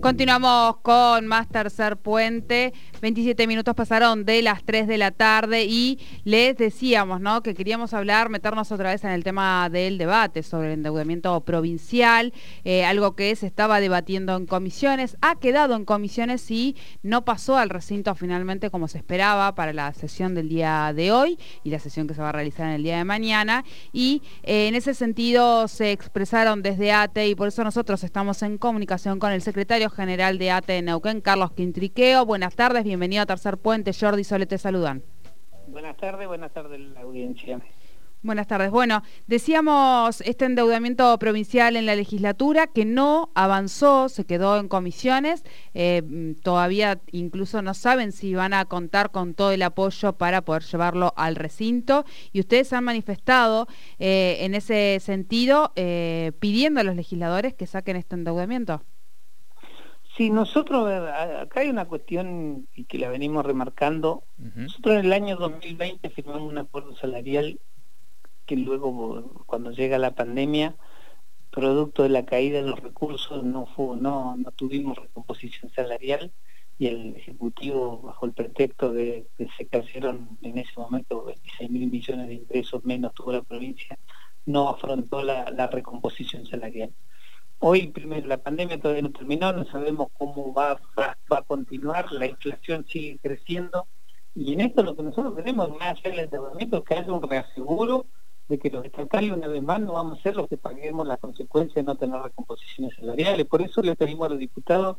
Continuamos con más tercer puente. 27 minutos pasaron de las 3 de la tarde y les decíamos ¿no? que queríamos hablar, meternos otra vez en el tema del debate sobre el endeudamiento provincial, eh, algo que se estaba debatiendo en comisiones, ha quedado en comisiones y no pasó al recinto finalmente como se esperaba para la sesión del día de hoy y la sesión que se va a realizar en el día de mañana. Y eh, en ese sentido se expresaron desde ATE y por eso nosotros estamos en comunicación con el secretario general de ATE Neuquén, Carlos Quintriqueo. Buenas tardes, bienvenido a Tercer Puente. Jordi Sole te saludan. Buenas tardes, buenas tardes la audiencia. Buenas tardes. Bueno, decíamos este endeudamiento provincial en la legislatura que no avanzó, se quedó en comisiones. Eh, todavía incluso no saben si van a contar con todo el apoyo para poder llevarlo al recinto. Y ustedes han manifestado eh, en ese sentido eh, pidiendo a los legisladores que saquen este endeudamiento. Sí, nosotros, acá hay una cuestión y que la venimos remarcando. Nosotros en el año 2020 firmamos un acuerdo salarial que luego, cuando llega la pandemia, producto de la caída de los recursos, no, fue, no, no tuvimos recomposición salarial y el Ejecutivo, bajo el pretexto de que se cayeron en ese momento 26 mil millones de ingresos menos tuvo la provincia, no afrontó la recomposición salarial. Hoy, primero, la pandemia todavía no terminó, no sabemos cómo va, a continuar, la inflación sigue creciendo, y en esto lo que nosotros queremos, más allá del endeudamiento, es que haya un reaseguro de que los estatales una vez más no vamos a ser los que paguemos las consecuencias de no tener recomposiciones salariales. Por eso le pedimos a los diputados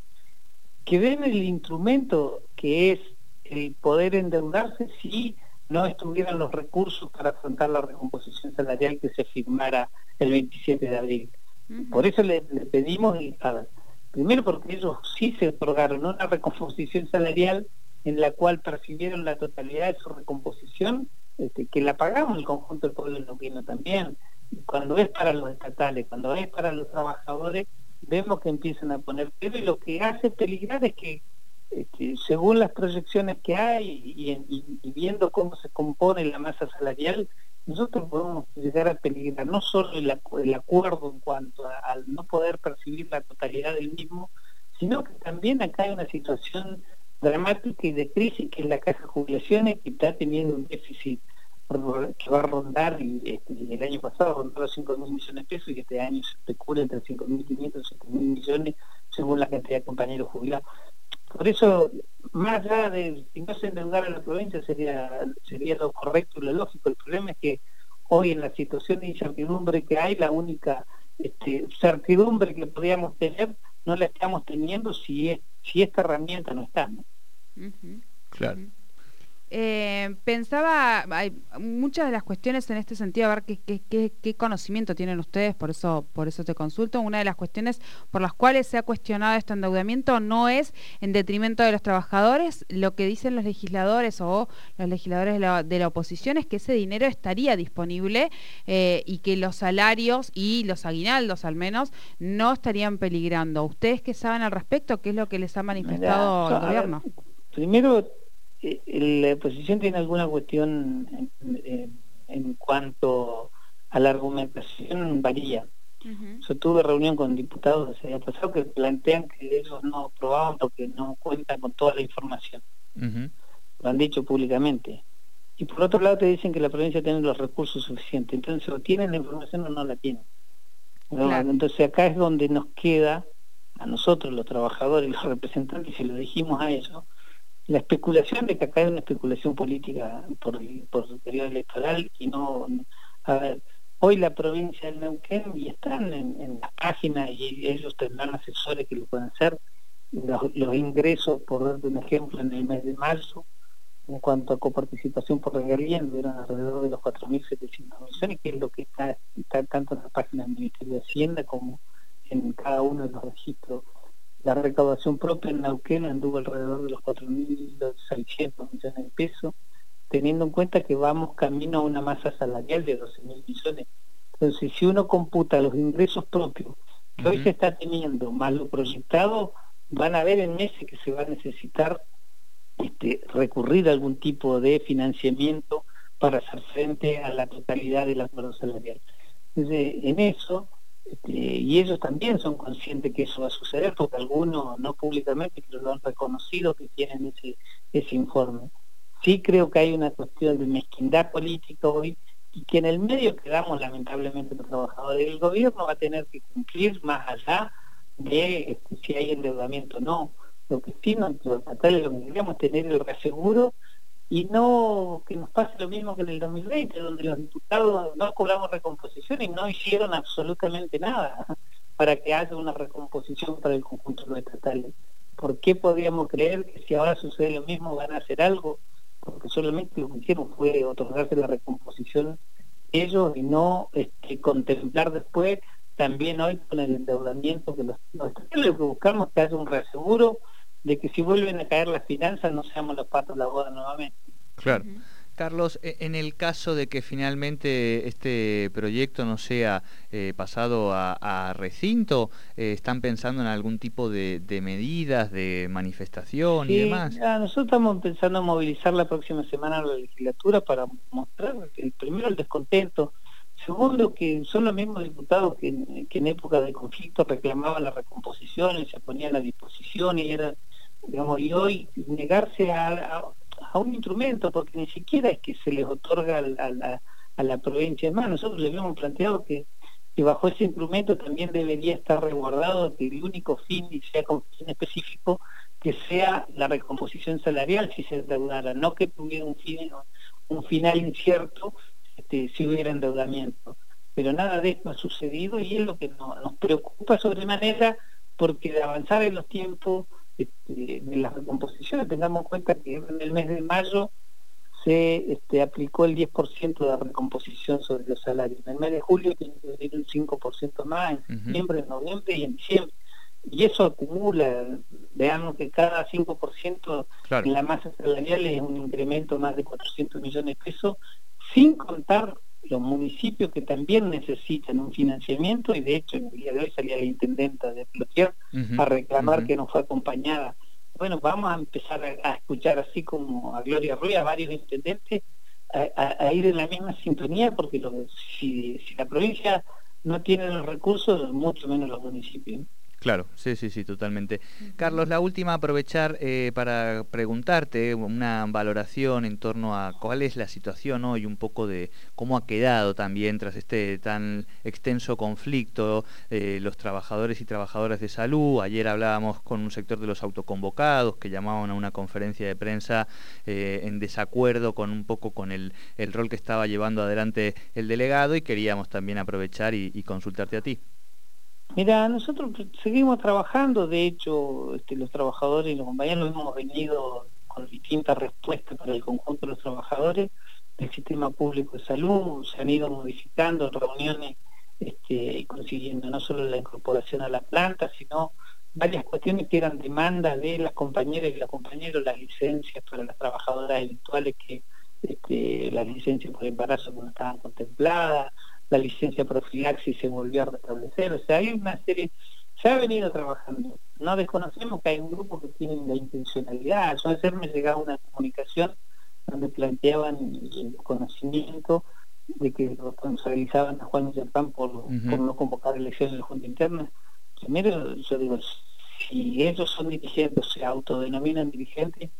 que den el instrumento que es el poder endeudarse si no estuvieran los recursos para afrontar la recomposición salarial que se firmara el 27 de abril. Por eso le, pedimos, primero porque ellos sí se otorgaron una recomposición salarial en la cual percibieron la totalidad de su recomposición, este, que la pagamos el conjunto del pueblo neuquino también. Cuando es para los estatales, cuando es para los trabajadores, vemos que empiezan a poner pero y lo que hace peligrar es que este, según las proyecciones que hay y, viendo cómo se compone la masa salarial, nosotros podemos llegar a peligrar no solo el, acuerdo en cuanto al no poder percibir la totalidad del mismo, sino que también acá hay una situación dramática y de crisis que es la caja de jubilaciones que está teniendo un déficit que va a rondar, este, el año pasado rondó los 5 mil millones de pesos y este año se especula entre 5.500 y 7.000 millones según la cantidad de compañeros jubilados. Por eso, más allá de si no se endeudara a la provincia sería, sería lo correcto y lo lógico. El problema es que hoy en la situación de incertidumbre que hay, la única este, certidumbre que podríamos tener no la estamos teniendo si, si esta herramienta no está. Claro. Eh, pensaba, hay muchas de las cuestiones en este sentido, a ver qué, qué, conocimiento tienen ustedes, por eso, por eso te consulto. Una de las cuestiones por las cuales se ha cuestionado este endeudamiento no es en detrimento de los trabajadores, lo que dicen los legisladores o los legisladores de la, de la oposición es que ese dinero estaría disponible eh, y que los salarios y los aguinaldos al menos no estarían peligrando. ¿Ustedes qué saben al respecto? ¿Qué es lo que les ha manifestado el gobierno? primero la oposición tiene alguna cuestión en, cuanto a la argumentación varía. Yo tuve reunión con diputados el año pasado que plantean que ellos no aprobaban porque no cuentan con toda la información. Lo han dicho públicamente. Y por otro lado te dicen que la provincia tiene los recursos suficientes. Entonces o tienen la información o no la tienen. Entonces acá es donde nos queda a nosotros, los trabajadores y los representantes, y lo dijimos a ellos, la especulación de que acá hay una especulación política por, por el periodo electoral y no, a ver, hoy la provincia del Neuquén y están en, la página y ellos tendrán asesores que lo pueden hacer, los, ingresos, por darte un ejemplo, en el mes de marzo, en cuanto a coparticipación por regalía, eran alrededor de los 4.700 millones, que es lo que está, está tanto en la página del Ministerio de Hacienda como en cada uno de los registros la recaudación propia en Neuquén anduvo alrededor de los 4.600 millones de pesos, teniendo en cuenta que vamos camino a una masa salarial de 12.000 millones. Entonces, si uno computa los ingresos propios que hoy se está teniendo, más lo proyectado, van a ver en meses que se va a necesitar este, recurrir a algún tipo de financiamiento para hacer frente a la totalidad del acuerdo salarial. Entonces, en eso Este, y ellos también son conscientes que eso va a suceder porque algunos, no públicamente, pero lo han reconocido que tienen ese, ese informe. Sí creo que hay una cuestión de mezquindad política hoy y que en el medio quedamos lamentablemente los trabajadores. El gobierno va a tener que cumplir más allá de este, si hay endeudamiento o no. Lo que sí, lo que queríamos tener el reaseguro y no que nos pase lo mismo que en el 2020, donde los diputados no cobramos recomposición y no hicieron absolutamente nada para que haya una recomposición para el conjunto de los estatales. ¿Por qué podríamos creer que si ahora sucede lo mismo van a hacer algo? Porque solamente lo que hicieron fue otorgarse la recomposición ellos y no este, contemplar después también hoy con el endeudamiento que los, los estatales lo que buscamos es que haya un reaseguro de que si vuelven a caer las finanzas no seamos los patos de la boda nuevamente. Claro. Carlos, e, en el caso de que finalmente este proyecto no sea eh, pasado a, recinto, eh, ¿están pensando en algún tipo de, medidas, de manifestación y demás? nosotros estamos pensando en movilizar la próxima semana la legislatura para mostrar, el, primero, el descontento, segundo, que son los mismos diputados que, en época de conflicto reclamaban la recomposición y se ponían a disposición y era y hoy negarse a, un instrumento, porque ni siquiera es que se les otorga a, la, provincia. más, nosotros le habíamos planteado que, bajo ese instrumento también debería estar resguardado que el único fin, y sea con fin específico, que sea la recomposición salarial si se endeudara, no que tuviera un, fin, un final incierto este, si hubiera endeudamiento. Pero nada de esto ha sucedido y es lo que nos preocupa sobremanera porque de avanzar en los tiempos este, de las recomposiciones, tengamos en cuenta que en el mes de mayo se este, aplicó el 10% de recomposición sobre los salarios. En el mes de julio tiene que venir un 5% más, en septiembre, en noviembre y en diciembre. Y eso acumula, veamos que cada 5% en la masa salarial es un incremento más de 400 millones de pesos, sin contar los municipios que también necesitan un financiamiento y de hecho en el día de hoy salía la intendenta de Plotier a reclamar que no fue acompañada. Bueno, vamos a empezar a, escuchar así como a Gloria Ruiz, a varios intendentes, a, ir en la misma sintonía porque si, si la provincia no tiene los recursos, mucho menos los municipios. Claro, sí, sí, sí, totalmente. Carlos, la última, aprovechar eh, para preguntarte una valoración en torno a cuál es la situación hoy, un poco de cómo ha quedado también tras este tan extenso conflicto eh, los trabajadores y trabajadoras de salud. Ayer hablábamos con un sector de los autoconvocados que llamaban a una conferencia de prensa eh, en desacuerdo con un poco con el, rol que estaba llevando adelante el delegado y queríamos también aprovechar y consultarte a ti. Mira, nosotros seguimos trabajando, de hecho, este, los trabajadores y los compañeros hemos venido con distintas respuestas para el conjunto de los trabajadores del sistema público de salud, se han ido modificando reuniones este, consiguiendo no solo la incorporación a la planta, sino varias cuestiones que eran demandas de las compañeras y los compañeros, las licencias para las trabajadoras eventuales que este, las licencias por embarazo no estaban contempladas, la licencia profilaxis se volvió a restablecer, o sea, hay una serie, se ha venido trabajando. No desconocemos que hay un grupo que tiene la intencionalidad. Yo ayer me llegaba una comunicación donde planteaban el conocimiento de que responsabilizaban a Juan Millán por, por no convocar elecciones de la Junta Interna. Primero, yo digo, si ellos son dirigentes, se autodenominan dirigentes,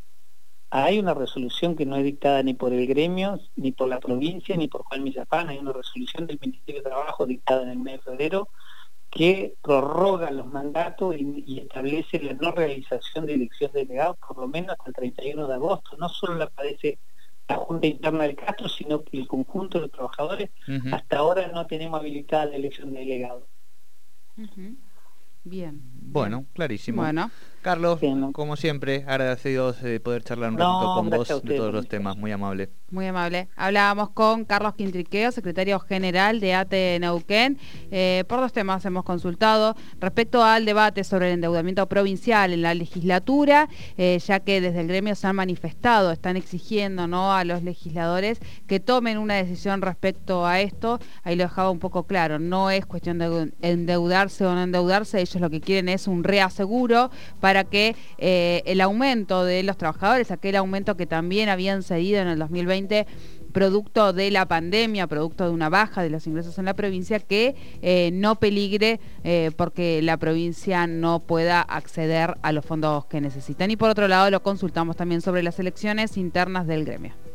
hay una resolución que no es dictada ni por el gremio, ni por la provincia, ni por Juan Millapán. Hay una resolución del Ministerio de Trabajo dictada en el mes de febrero que prorroga los mandatos y, establece la no realización de elecciones de delegados por lo menos hasta el 31 de agosto. No solo la padece la Junta Interna del Castro, sino que el conjunto de los trabajadores hasta ahora no tenemos habilitada la elección de delegados. Bien. Bueno, clarísimo. Bueno. Carlos, como siempre, agradecidos de poder charlar un ratito con vos de todos los temas, muy amable. Muy amable. Hablábamos con Carlos Quintriqueo, secretario general de ATE Neuquén. Eh, por dos temas hemos consultado respecto al debate sobre el endeudamiento provincial en la legislatura, eh, ya que desde el gremio se han manifestado, están exigiendo ¿no? a los legisladores que tomen una decisión respecto a esto. Ahí lo dejaba un poco claro, no es cuestión de endeudarse o no endeudarse, ellos lo que quieren es un reaseguro para que eh, el aumento de los trabajadores, aquel aumento que también habían cedido en el 2020, producto de la pandemia, producto de una baja de los ingresos en la provincia, que eh, no peligre eh, porque la provincia no pueda acceder a los fondos que necesitan. Y por otro lado, lo consultamos también sobre las elecciones internas del gremio.